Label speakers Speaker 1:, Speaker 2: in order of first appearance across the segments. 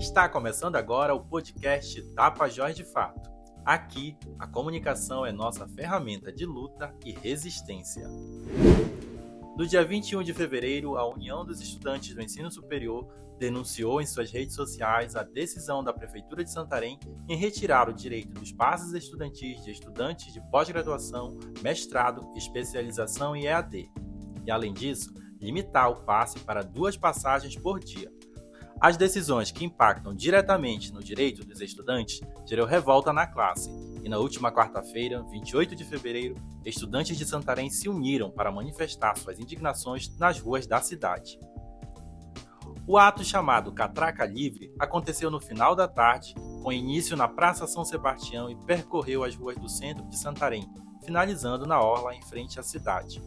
Speaker 1: Está começando agora o podcast Tapajós de Fato. Aqui, a comunicação é nossa ferramenta de luta e resistência. No dia 21 de fevereiro, a União dos Estudantes do Ensino Superior denunciou em suas redes sociais a decisão da Prefeitura de Santarém em retirar o direito dos passes estudantis de estudantes de pós-graduação, mestrado, especialização e EAD. E, além disso, limitar o passe para duas passagens por dia. As decisões que impactam diretamente no direito dos estudantes gerou revolta na classe, e na última quarta-feira, 28 de fevereiro, estudantes de Santarém se uniram para manifestar suas indignações nas ruas da cidade. O ato chamado Catraca Livre aconteceu no final da tarde, com início na Praça São Sebastião e percorreu as ruas do centro de Santarém, finalizando na orla em frente à cidade.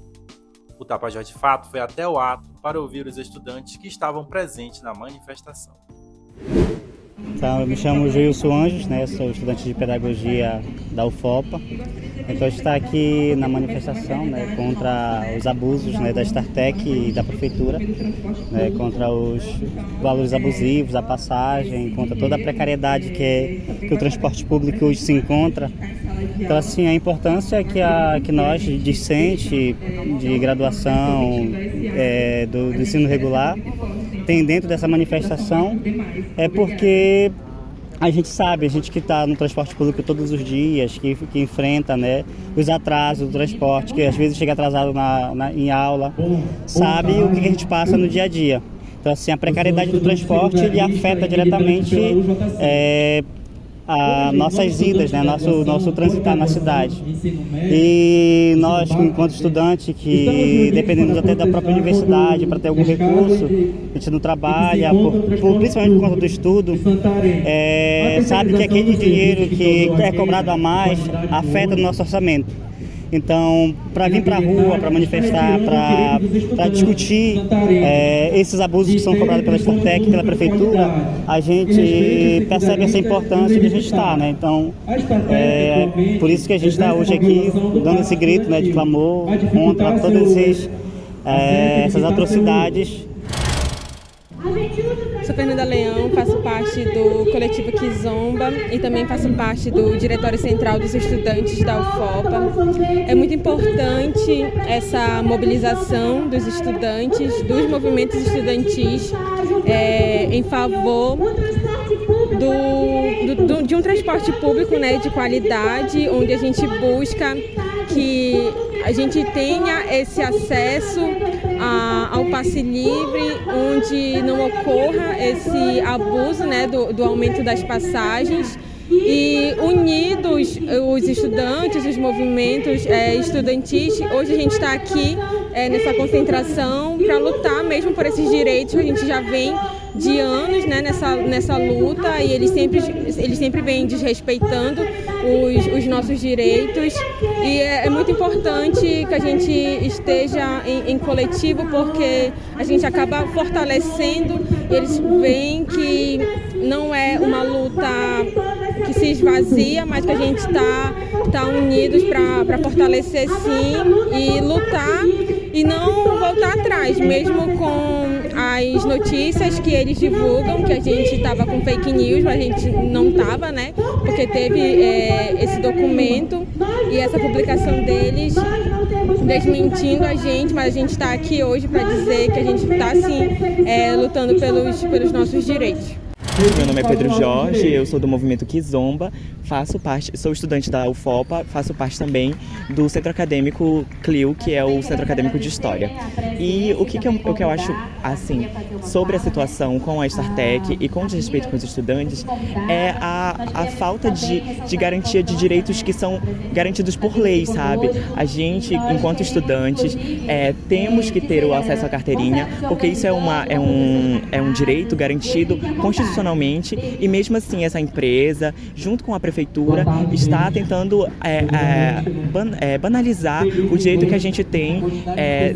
Speaker 1: O Tapajós de Fato foi até o ato para ouvir os estudantes que estavam presentes na manifestação.
Speaker 2: Então, eu me chamo Gilson Anjos, né, sou estudante de pedagogia da UFOPA. Então, está aqui na manifestação né, contra os abusos né, da StarTech e da Prefeitura, né, contra os valores abusivos, a passagem, contra toda a precariedade que, é, que o transporte público hoje se encontra. Então, assim, a importância que, a, que nós, discente de graduação é, do, do ensino regular, tem dentro dessa manifestação é porque a gente sabe, a gente que está no transporte público todos os dias, que, que enfrenta né, os atrasos do transporte, que às vezes chega atrasado na, na, em aula, sabe o que a gente passa no dia a dia. Então, assim, a precariedade do transporte ele afeta diretamente é, a nossas idas, né, nosso, nosso transitar na cidade. E nós, enquanto estudante, que dependendo até da própria universidade para ter algum recurso, a gente não trabalha, por, por, principalmente por conta do estudo, é, sabe que aquele dinheiro que é cobrado a mais afeta o nosso orçamento. Então, para vir para a rua, para manifestar, para discutir é, esses abusos que são cobrados pela Startec, pela Prefeitura, a gente percebe essa importância que a gente está, né? Então, é por isso que a gente está hoje aqui dando esse grito né, de clamor contra todas esses, é, essas atrocidades
Speaker 3: Sou Fernanda Leão, faço parte do coletivo Kizomba e também faço parte do Diretório Central dos Estudantes da UFOPA. É muito importante essa mobilização dos estudantes, dos movimentos estudantis é, em favor do, do, do, de um transporte público né, de qualidade, onde a gente busca que a gente tenha esse acesso a, ao passe livre, onde não ocorra esse abuso né, do, do aumento das passagens. E unidos os estudantes, os movimentos é, estudantis, hoje a gente está aqui é, nessa concentração para lutar mesmo por esses direitos que a gente já vem de anos né, nessa, nessa luta e eles sempre, eles sempre vêm desrespeitando os, os nossos direitos. E é, é, muito importante que a gente esteja em, em, coletivo porque a gente acaba fortalecendo, eles veem que não é uma luta que se esvazia, mas que a gente está tá unidos para fortalecer sim e lutar e não atrás, mesmo com as notícias que eles divulgam, que a gente estava com fake news, mas a gente não estava, né? Porque teve é, esse documento e essa publicação deles desmentindo a gente, mas a gente está aqui hoje para dizer que a gente está sim é, lutando pelos, pelos nossos direitos.
Speaker 4: Meu nome é Pedro Jorge, eu sou do movimento Kizomba, faço parte, sou estudante da UFOPA, faço parte também do Centro Acadêmico CLIO, que é o Centro Acadêmico de História. E o que, que, eu, o que eu acho, assim, sobre a situação com a StarTech e com desrespeito com os estudantes é a, a falta de, de garantia de direitos que são garantidos por lei, sabe? A gente, enquanto estudantes, é, temos que ter o acesso à carteirinha, porque isso é, uma, é, um, é um direito garantido constitucionalmente e mesmo assim essa empresa, junto com a prefeitura, está tentando é, é, ban, é, banalizar o direito que a gente tem é,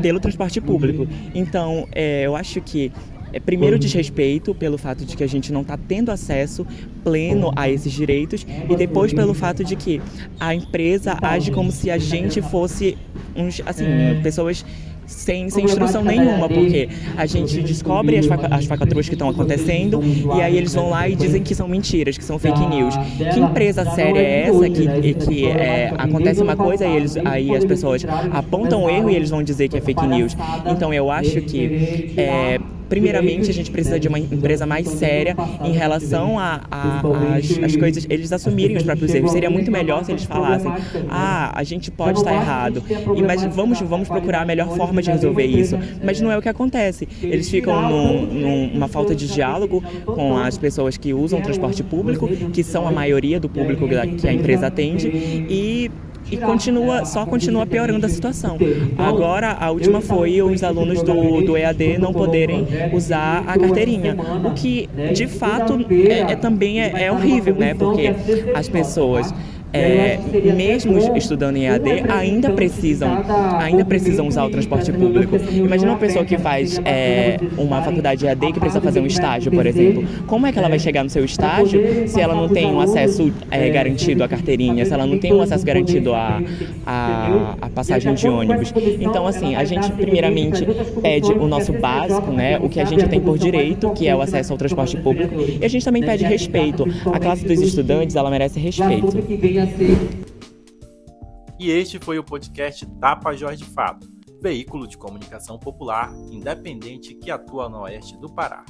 Speaker 4: pelo transporte público. Então, eu acho que é, primeiro desrespeito pelo fato de que a gente não está tendo acesso pleno a esses direitos e depois pelo fato de que a empresa age como se a gente fosse uns, assim, pessoas sem, sem instrução nenhuma, porque a gente descobre as, faca, as que estão acontecendo e aí eles vão lá e dizem que são mentiras, que são fake news. Que empresa séria é essa que, que é, acontece uma coisa e eles, aí as pessoas apontam o erro e eles vão dizer que é fake news? Então eu acho que é, primeiramente, a gente precisa de uma empresa mais séria em relação a, a, as, as, coisas, eles assumirem os próprios erros. Seria muito melhor se eles falassem, ah, a gente pode estar errado, e, mas vamos, vamos procurar a melhor forma de resolver isso. Mas não é o que acontece. Eles ficam num, numa falta de diálogo com as pessoas que usam o transporte público, que são a maioria do público que a empresa atende, e e continua, só continua piorando a situação. Agora, a última foi os alunos do, do EAD não poderem usar a carteirinha, o que de fato é, é também é, é horrível, né? Porque as pessoas é, mesmo estudando em EAD, ainda precisam, ainda precisam usar o transporte público. Imagina uma pessoa que faz é, uma faculdade de EAD que precisa fazer um estágio, por exemplo. Como é que ela vai chegar no seu estágio se ela não tem um acesso é, garantido à carteirinha, se ela não tem um acesso garantido à, à, à passagem de ônibus? Então, assim, a gente primeiramente pede o nosso básico, né, o que a gente tem por direito, que é o acesso ao transporte público, e a gente também pede respeito. A classe dos estudantes, ela merece respeito.
Speaker 1: E este foi o podcast Tapa Jorge Fato, veículo de comunicação popular independente que atua no oeste do Pará.